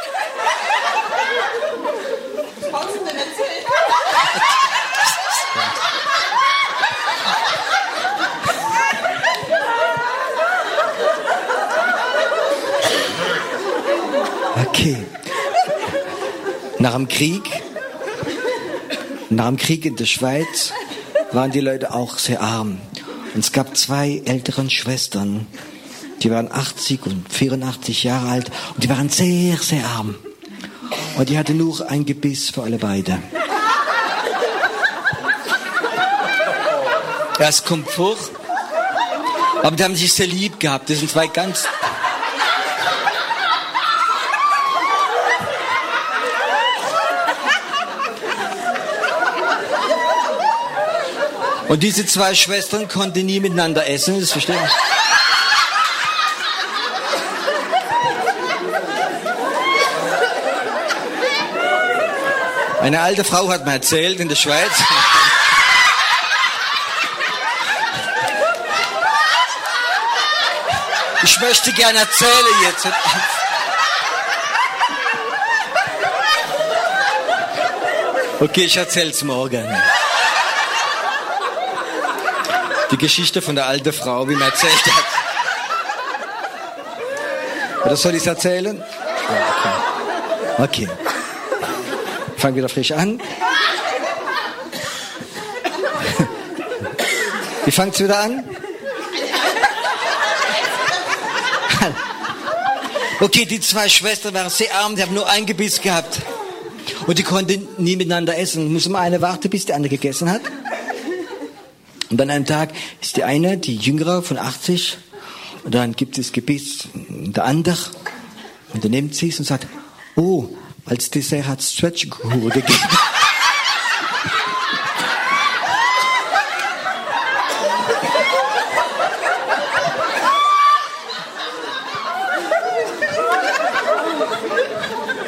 Okay. Nach dem Krieg, nach dem Krieg in der Schweiz waren die Leute auch sehr arm. Und es gab zwei älteren Schwestern, die waren 80 und 84 Jahre alt und die waren sehr, sehr arm. Und die hatten nur ein Gebiss für alle beide. Ja, es kommt vor. Aber die haben sich sehr lieb gehabt. Das sind zwei ganz Und diese zwei Schwestern konnten nie miteinander essen, das verstehe ich. Eine alte Frau hat mir erzählt in der Schweiz. Ich möchte gerne erzählen jetzt. Okay, ich erzähl's morgen. Die Geschichte von der alten Frau, wie man erzählt hat. Oder soll ich es erzählen? Ja, okay. okay. Fang wieder frisch an. Wie fangt's wieder an? Okay, die zwei Schwestern waren sehr arm, die haben nur ein Gebiss gehabt. Und die konnten nie miteinander essen. Muss immer eine warten, bis die andere gegessen hat. Und an einem Tag ist die eine, die jüngere von 80, und dann gibt es Gebiss der andere, und dann nimmt sie es und sagt, oh, als Dessert hat Stretchkuchen gegeben.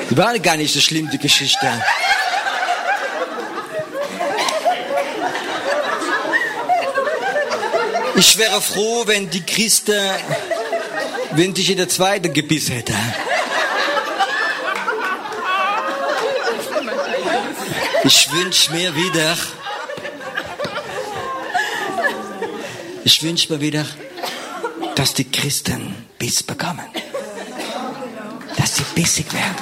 Die war gar nicht so schlimm, die Geschichte. Ich wäre froh, wenn die Christen, wenn ich in der zweiten Gebiss hätte. Ich wünsche mir wieder, ich wünsche mir wieder, dass die Christen Biss bekommen. Dass sie bissig werden.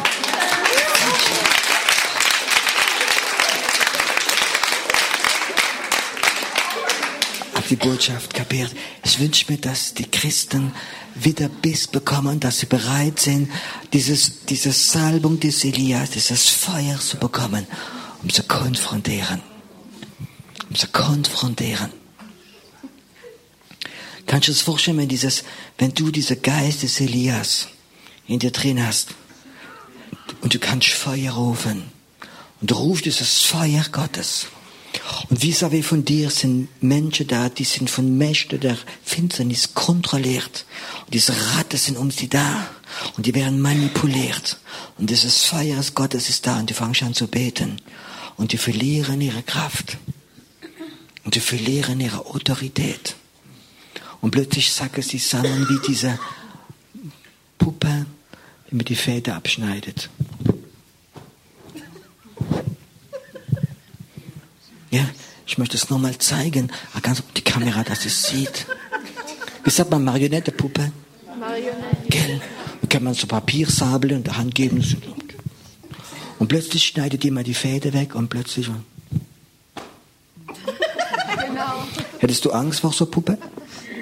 Die Botschaft kapiert. Ich wünsche mir, dass die Christen wieder Biss bekommen, dass sie bereit sind, dieses, diese Salbung des Elias, dieses Feuer zu bekommen, um zu konfrontieren. Um zu konfrontieren. Kannst du es vorstellen, wenn dieses, wenn du diesen Geist des Elias in dir drin hast und du kannst Feuer rufen und du rufst dieses Feuer Gottes und vis-à-vis von dir sind Menschen da, die sind von Mächten der Finsternis kontrolliert. Und diese Ratten sind um sie da. Und die werden manipuliert. Und dieses Feuer Gottes ist da und die fangen an zu beten. Und die verlieren ihre Kraft. Und die verlieren ihre Autorität. Und plötzlich sacken sie zusammen wie diese Puppe, die mir die Fäden abschneidet. Ja, ich möchte es nochmal zeigen. Ah, ganz die Kamera, dass es sieht. Wie sagt man Marionettepuppe? Marionette. Gell? Und kann man so Papiersabel in der Hand geben. Und plötzlich schneidet jemand die Fäden weg und plötzlich. Genau. Hättest du Angst vor so Puppe?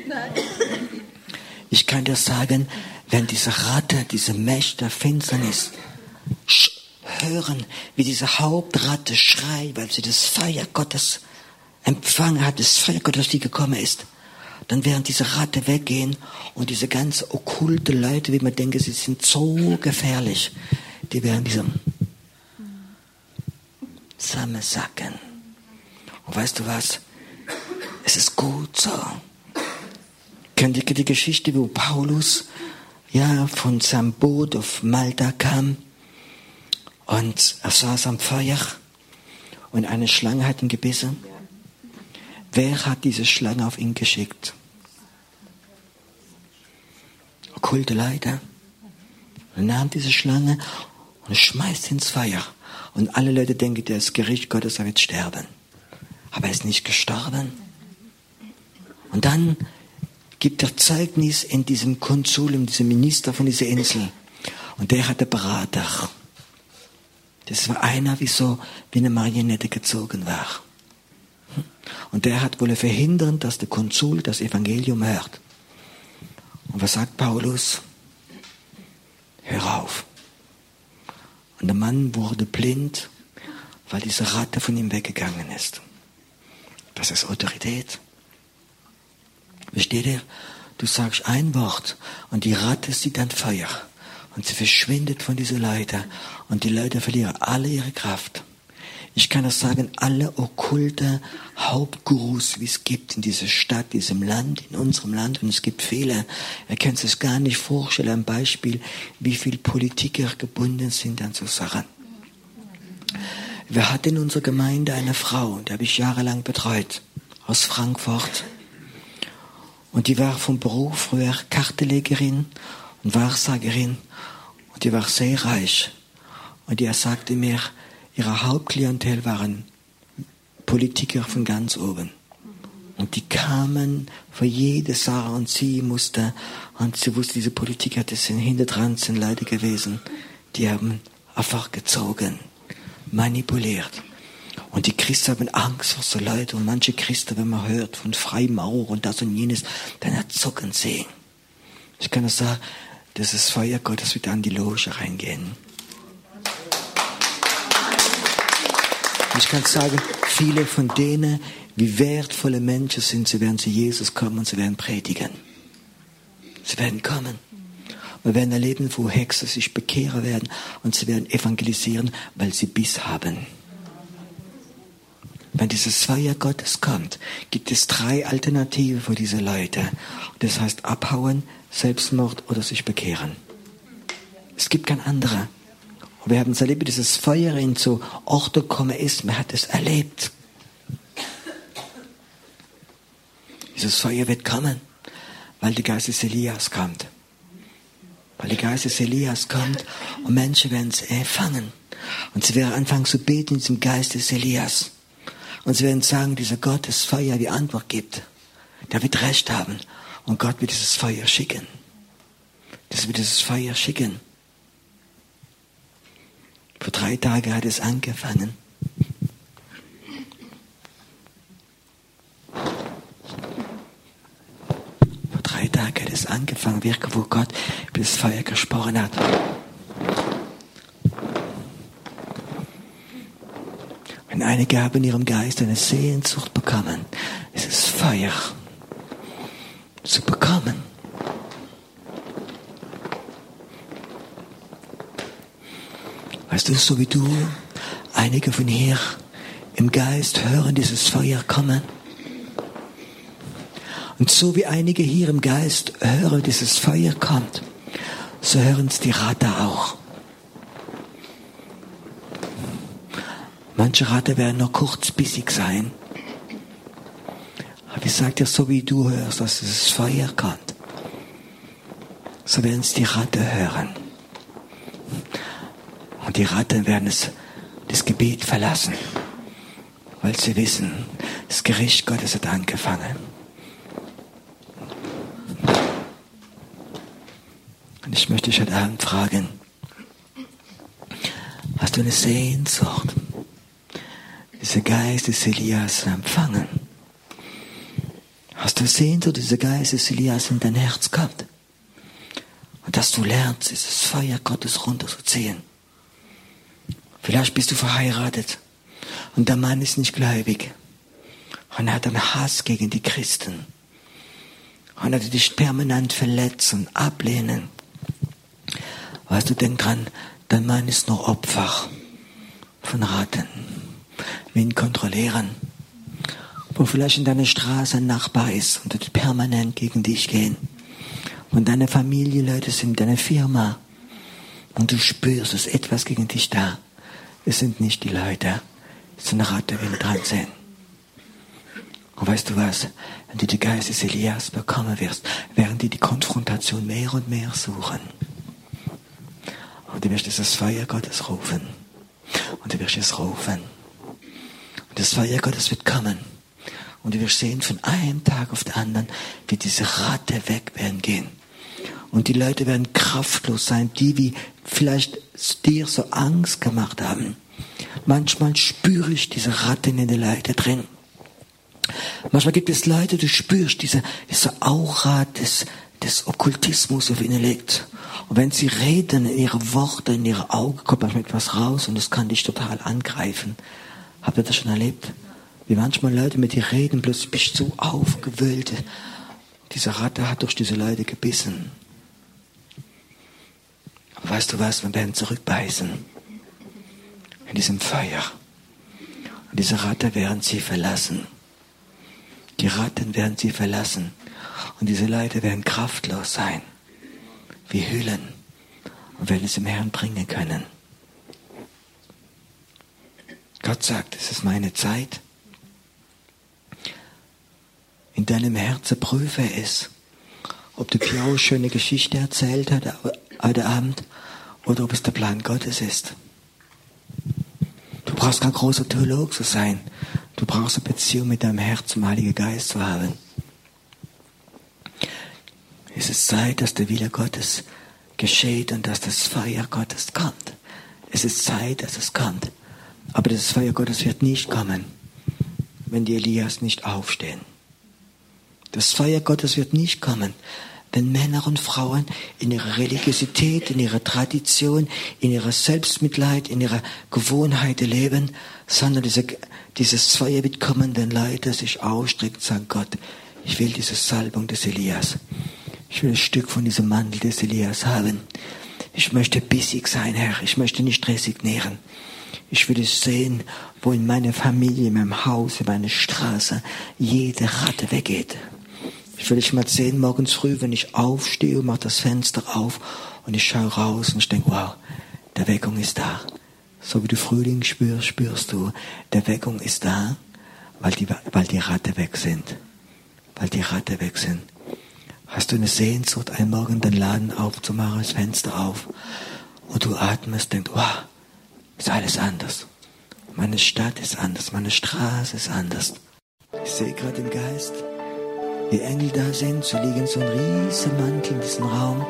Nein. Ich kann dir sagen, wenn diese Ratte, diese Mächte Finsternis hören, wie diese Hauptratte schreit, weil sie das Feuer Gottes empfangen hat, das Feuer Gottes, die gekommen ist, dann werden diese Ratte weggehen und diese ganz okkulte Leute, wie man denkt, sie sind so gefährlich, die werden diesem zusammensacken. Und weißt du was? Es ist gut so. Kennt ihr die Geschichte, wo Paulus ja von seinem Boot auf Malta kam und er saß am Feuer und eine Schlange hat ihn gebissen? Wer hat diese Schlange auf ihn geschickt? Okkulte Leiter. Er nahm diese Schlange und schmeißt ins Feuer. Und alle Leute denken, das Gericht Gottes, er wird sterben. Aber er ist nicht gestorben. Und dann gibt er Zeugnis in diesem Konsul, in diesem Minister von dieser Insel. Und der hatte Berater. Das war einer, wie so, wie eine Marionette gezogen war. Und der hat wohl verhindern, dass der Konsul das Evangelium hört. Und was sagt Paulus? Hör auf. Und der Mann wurde blind, weil diese Ratte von ihm weggegangen ist. Das ist Autorität. Versteht ihr? Du sagst ein Wort und die Ratte sieht ein Feuer und sie verschwindet von dieser Leiter und die Leute verlieren alle ihre Kraft. Ich kann das sagen, alle okkulte Hauptgurus, wie es gibt in dieser Stadt, diesem Land, in unserem Land, und es gibt viele, ihr könnt es gar nicht vorstellen, ein Beispiel, wie viele Politiker gebunden sind an so Sachen. Wir hatten in unserer Gemeinde eine Frau, die habe ich jahrelang betreut, aus Frankfurt. Und die war vom Beruf früher Kartelegerin und Wahrsagerin. Und die war sehr reich. Und die sagte mir, ihre Hauptklientel waren Politiker von ganz oben. Und die kamen für jede Sache und sie musste, und sie wusste, diese Politiker, das sind hinter dran, sind Leute gewesen, die haben einfach gezogen, manipuliert. Und die Christen haben Angst vor so Leuten. Und manche Christen, wenn man hört von Freimaurer und das und jenes, dann erzucken sie. Ich kann nur sagen, das ist Feuer Gottes wird an die Loge reingehen. Ich kann sagen, viele von denen, wie wertvolle Menschen sind, sie werden zu Jesus kommen und sie werden predigen. Sie werden kommen. Wir werden erleben, wo Hexen sich bekehren werden und sie werden evangelisieren, weil sie Biss haben. Wenn dieses Feuer Gottes kommt, gibt es drei Alternativen für diese Leute. Das heißt abhauen, Selbstmord oder sich bekehren. Es gibt kein anderer. Und wir haben es erlebt, dieses Feuer in so Orte gekommen ist. Man hat es erlebt. Dieses Feuer wird kommen, weil der Geist des Elias kommt. Weil der Geist des Elias kommt und Menschen werden es empfangen. Und sie werden anfangen zu beten in diesem Geist des Elias. Und sie werden sagen, dieser Gott das Feuer die Antwort gibt. Der wird Recht haben. Und Gott wird dieses Feuer schicken. Das wird dieses Feuer schicken. Vor drei Tagen hat es angefangen. Vor drei Tagen hat es angefangen, wirklich, wo Gott über das Feuer gesprochen hat. Wenn einige haben in ihrem Geist eine Sehnsucht bekommen, ist es Feuer zu bekommen. Weißt du, so wie du, einige von hier im Geist hören dieses Feuer kommen. Und so wie einige hier im Geist hören, dieses Feuer kommt, so hören es die Ratter auch. Manche Ratter werden noch kurzbissig sein. Aber ich sage dir, so wie du hörst, dass dieses Feuer kommt, so werden es die Ratter hören. Die Ratten werden es, das Gebet verlassen, weil sie wissen, das Gericht Gottes hat angefangen. Und ich möchte dich heute Abend fragen, hast du eine Sehnsucht, diese Geist des Elias zu empfangen? Hast du Sehnsucht, dieser Geist des Elias in dein Herz kommt? Und dass du lernst, dieses Feuer Gottes runterzuziehen. Vielleicht bist du verheiratet und der Mann ist nicht gläubig und er hat einen Hass gegen die Christen und er hat dich permanent verletzen, ablehnen. Weißt du, denk dran, dein Mann ist nur Opfer von Ratten. Wir ihn kontrollieren. wo vielleicht in deiner Straße ein Nachbar ist und die permanent gegen dich gehen. Und deine Familie, Leute sind deine Firma. Und du spürst, es ist etwas gegen dich da. Es sind nicht die Leute, es sind Ratte, dran sind. Und weißt du was? Wenn du die Geist des Elias bekommen wirst, werden die die Konfrontation mehr und mehr suchen. Und du wirst das Feuer Gottes rufen. Und du wirst es rufen. Und das Feuer Gottes wird kommen. Und du wirst sehen, von einem Tag auf den anderen wie diese Ratte weg werden gehen. Und die Leute werden kraftlos sein, die wie vielleicht dir so Angst gemacht haben. Manchmal spüre ich diese Ratten in den Leute drin. Manchmal gibt es Leute, du spürst diese, diese Aura des, des Okkultismus auf ihnen liegt. Und wenn sie reden, in ihre Worte, in ihre Augen kommt manchmal etwas raus und es kann dich total angreifen. Habt ihr das schon erlebt? Wie manchmal Leute mit dir reden, plötzlich bist du aufgewühlt. Diese Ratte hat durch diese Leute gebissen. Aber weißt du was, wir werden zurückbeißen. In diesem Feuer. Und diese Ratte werden sie verlassen. Die Ratten werden sie verlassen. Und diese Leute werden kraftlos sein. Wie Hüllen. Und werden es dem Herrn bringen können. Gott sagt, es ist meine Zeit. In deinem Herzen prüfe es, ob der Pio schöne Geschichte erzählt hat heute Abend oder ob es der Plan Gottes ist. Du brauchst kein großer Theolog zu sein. Du brauchst eine Beziehung mit deinem Herz zum Heiligen Geist zu haben. Es ist Zeit, dass der Wille Gottes geschieht und dass das Feuer Gottes kommt. Es ist Zeit, dass es kommt. Aber das Feuer Gottes wird nicht kommen, wenn die Elias nicht aufstehen. Das Feuer Gottes wird nicht kommen, wenn Männer und Frauen in ihrer Religiosität, in ihrer Tradition, in ihrer Selbstmitleid, in ihrer Gewohnheit leben, sondern diese, dieses Feuer wird kommen, wenn Leute sich ausstrecken und sagen, Gott, ich will diese Salbung des Elias. Ich will ein Stück von diesem Mantel des Elias haben. Ich möchte bissig sein, Herr. Ich möchte nicht resignieren. Ich will es sehen, wo in meiner Familie, in meinem Haus, in meiner Straße jede Ratte weggeht. Ich will dich mal sehen, morgens früh, wenn ich aufstehe und mache das Fenster auf und ich schaue raus und ich denke, wow, der Weckung ist da. So wie du Frühling spürst, spürst du, der Weckung ist da, weil die, weil die Ratte weg sind. Weil die Ratte weg sind. Hast du eine Sehnsucht, einen Morgen den Laden aufzumachen, das Fenster auf und du atmest, denkst, wow, ist alles anders. Meine Stadt ist anders, meine Straße ist anders. Ich sehe gerade im Geist, wie Engel da sind, so liegen so ein riesiger Mantel in diesem Raum.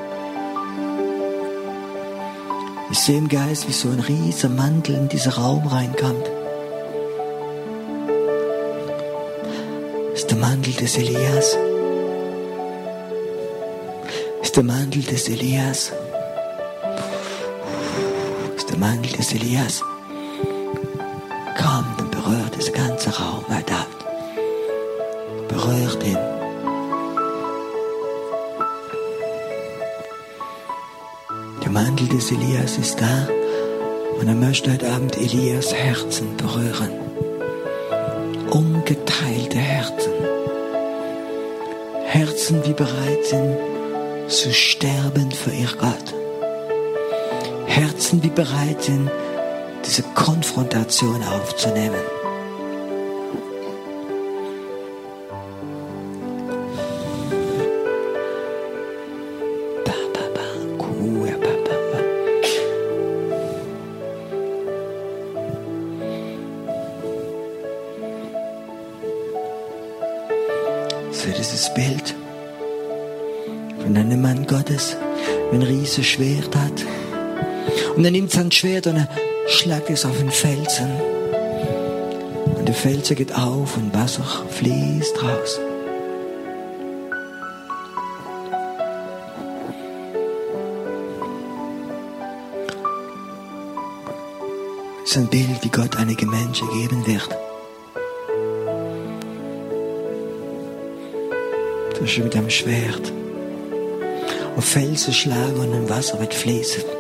Ich sehe im Geist, wie so ein riesiger Mantel in diesen Raum reinkommt. Das ist der Mantel des Elias. Das ist der Mantel des Elias. Das ist der Mantel des Elias. Kommt und berührt das ganze Raum heute Abend. Berührt ihn. Des Elias ist da und er möchte heute Abend Elias Herzen berühren. Ungeteilte Herzen. Herzen, die bereit sind zu sterben für ihr Gott. Herzen, die bereit sind, diese Konfrontation aufzunehmen. Und er nimmt sein Schwert und er schlägt es auf den Felsen. Und der Felsen geht auf und Wasser fließt raus. Das ist ein Bild, wie Gott einige Menschen geben wird. Du hast mit einem Schwert auf Felsen schlagen und ein Wasser wird fließen.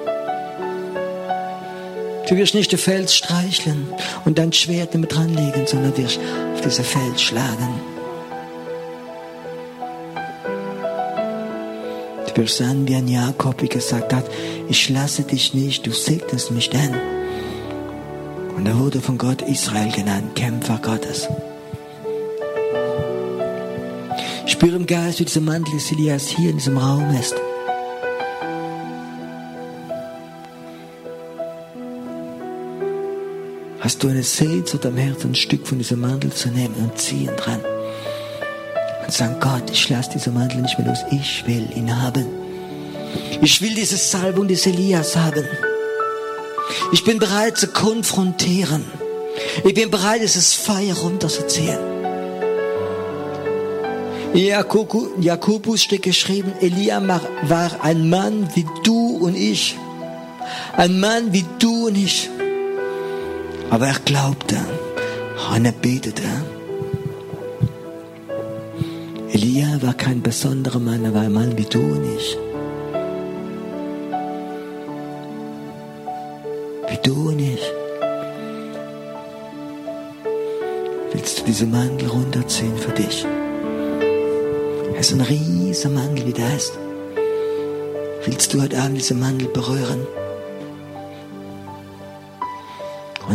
Du wirst nicht den Fels streicheln und dein Schwert damit dranlegen, sondern wirst auf diese Fels schlagen. Du wirst sein wie ein Jakob, wie gesagt hat, ich lasse dich nicht, du segnest mich denn. Und er wurde von Gott Israel genannt, Kämpfer Gottes. Ich spüre im Geist, wie dieser Mantel des Elias hier in diesem Raum ist. Hast du eine Sehnsucht am Herzen, ein Stück von diesem Mantel zu nehmen und ziehen dran? Und sagen, Gott, ich lasse diesen Mantel nicht mehr los. Ich will ihn haben. Ich will diese Salbung des Elias haben. Ich bin bereit zu konfrontieren. Ich bin bereit, dieses Feuer runterzuziehen. Jakobus steht geschrieben, Elia war ein Mann wie du und ich. Ein Mann wie du und ich. Aber er glaubte und er betete. Elia war kein besonderer Mann, er war ein Mann wie du und ich. Wie du und ich. Willst du diesen Mantel runterziehen für dich? Er ist ein riesiger Mantel, wie der ist. Willst du heute Abend diesen Mantel berühren?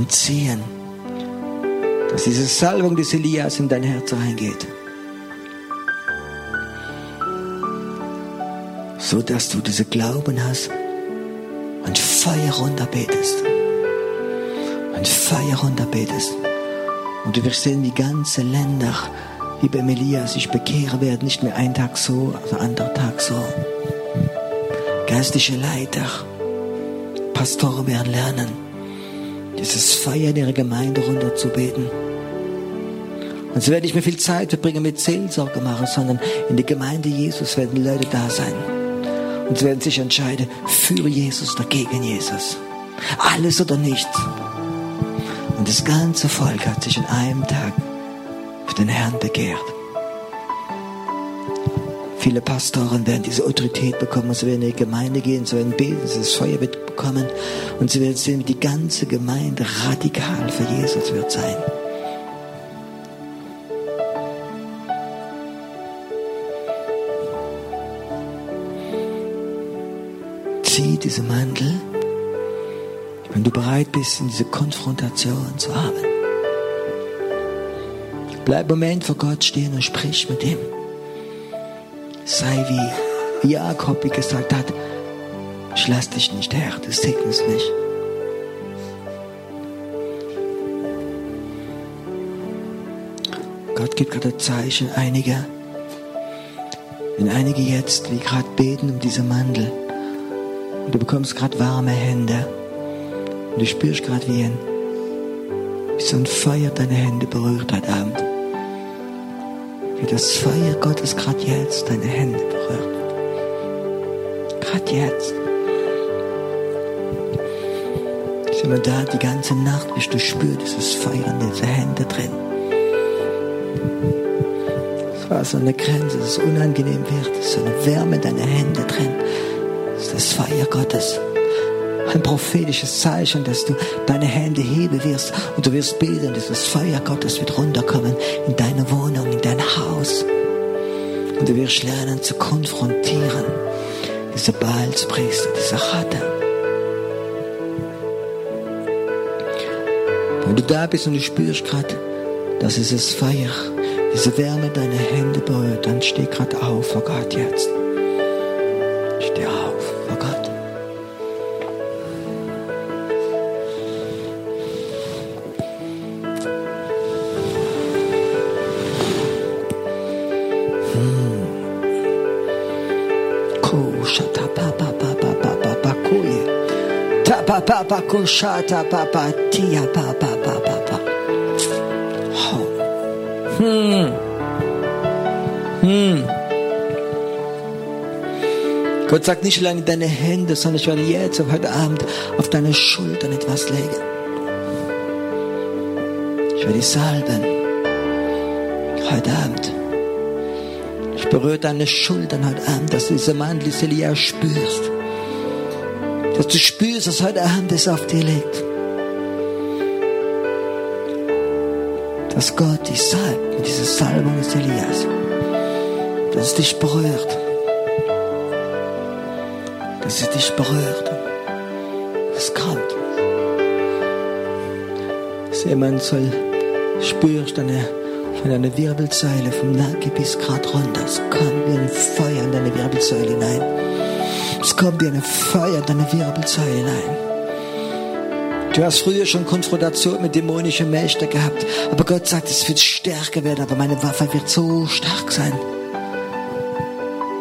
Ziehen, dass diese Salbung des Elias in dein Herz reingeht. So dass du diese Glauben hast und Feuer runterbetest. Und Feuer runterbetest. Und du wirst sehen, wie ganze Länder, wie beim Elias, sich bekehren werden, nicht mehr ein Tag so, also anderer Tag so. Geistliche Leiter, Pastoren werden lernen, dieses Feuer in ihre Gemeinde runterzubeten. Und sie werden nicht mehr viel Zeit verbringen mit Seelsorge machen, sondern in der Gemeinde Jesus werden Leute da sein. Und sie werden sich entscheiden für Jesus oder gegen Jesus. Alles oder nichts. Und das ganze Volk hat sich in einem Tag für den Herrn begehrt. Viele Pastoren werden diese Autorität bekommen, sie werden in die Gemeinde gehen, sie werden beten, das Feuer wird bekommen und sie werden sehen, wie die ganze Gemeinde radikal für Jesus wird sein. Zieh diese Mantel, wenn du bereit bist, in diese Konfrontation zu haben. Bleib einen Moment vor Gott stehen und sprich mit ihm sei wie Jakob, wie gesagt hat, ich lass dich nicht her, du segnest mich. Gott gibt gerade Zeichen, einige, wenn einige jetzt, wie gerade beten um diese Mandel, und du bekommst gerade warme Hände, und du spürst gerade wie ein, wie so ein Feuer deine Hände berührt heute Abend wie das Feuer Gottes gerade jetzt deine Hände berührt. Gerade jetzt. Ist immer da die ganze Nacht, bis du spürst dieses Feuer in diese Hände drin. Es war so eine Grenze, dass es unangenehm wird. Es ist so eine Wärme in deine Hände drin. Das ist das Feuer Gottes ein prophetisches Zeichen, dass du deine Hände heben wirst und du wirst beten, das Feuer Gottes wird runterkommen in deine Wohnung, in dein Haus. Und du wirst lernen zu konfrontieren, diese Baalspriester, diese Ratte. Wenn du da bist und du spürst gerade, dass es das Feuer, diese Wärme deine Hände berührt, dann steh gerade auf vor Gott jetzt. Pa pa kushata pa pa tia pa pa pa pa pa. Oh. Hm. Hm. Gott sagt nicht alleine deine Hände, sondern ich werde jetzt heute Abend auf deine Schultern etwas legen. Ich werde dich salben. Heute Abend. Ich berühre deine Schultern heute Abend, dass du diese Mantel, diese Elia spürst dass du spürst, dass heute Abend es auf dir liegt. Dass Gott dich salbt mit dieser Salbung des Elias. Dass es dich berührt. Dass es dich berührt. Es kommt. Dass jemand soll spürst deine von deiner Wirbelsäule vom Nacken bis gerade runter. Es kommt wie ein Feuer in deine Wirbelsäule hinein. Es kommt wie ein Feuer in deine Wirbelsäule hinein. Du hast früher schon Konfrontation mit dämonischen Mächten gehabt, aber Gott sagt, es wird stärker werden, aber meine Waffe wird so stark sein,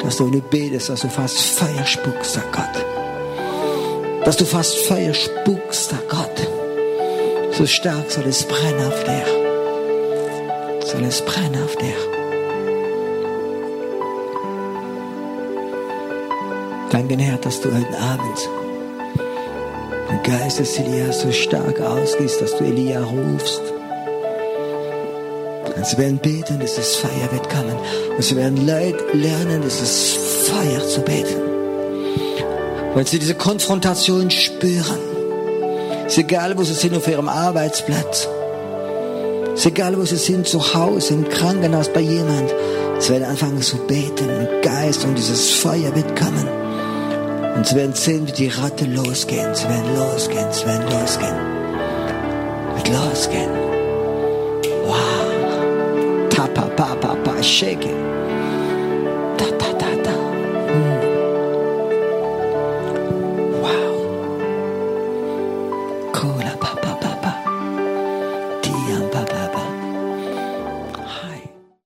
dass du, du betest, dass du fast Feuer spuckst, sagt Gott. Dass du fast Feuer spuckst, sagt Gott. So stark soll es brennen auf dir. Soll es brennen auf dir. Danke, Herr, dass du heute Abend den Geist des Elia so stark ausgießt, dass du Elia rufst. Und sie werden beten, dieses Feuer wird kommen. Und sie werden Leute lernen, dieses Feuer zu beten. Weil sie diese Konfrontation spüren. Ist egal, wo sie sind auf ihrem Arbeitsplatz. Ist egal, wo sie sind, zu Hause, im Krankenhaus, bei jemand. Sie werden anfangen zu beten im Geist und dieses Feuer wird kommen. Und sie werden sehen, wie die Ratte losgehen. Werden losgehen, sie werden losgehen. Wird losgehen. Wow. Tapa, pa, pa, pa, shake it.